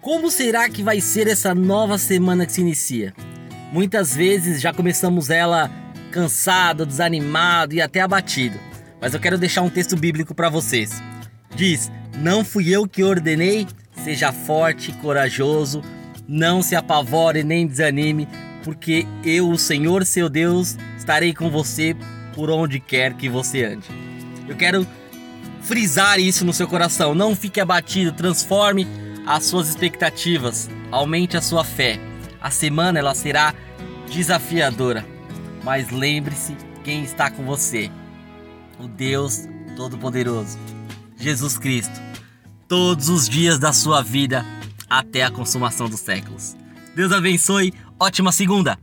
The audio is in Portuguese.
Como será que vai ser essa nova semana que se inicia? Muitas vezes já começamos ela cansado, desanimado e até abatido. Mas eu quero deixar um texto bíblico para vocês. Diz: Não fui eu que ordenei, seja forte e corajoso, não se apavore nem desanime, porque eu, o Senhor seu Deus, estarei com você por onde quer que você ande. Eu quero frisar isso no seu coração. Não fique abatido, transforme as suas expectativas, aumente a sua fé. A semana ela será desafiadora, mas lembre-se quem está com você. O Deus Todo-Poderoso, Jesus Cristo, todos os dias da sua vida até a consumação dos séculos. Deus abençoe, ótima segunda!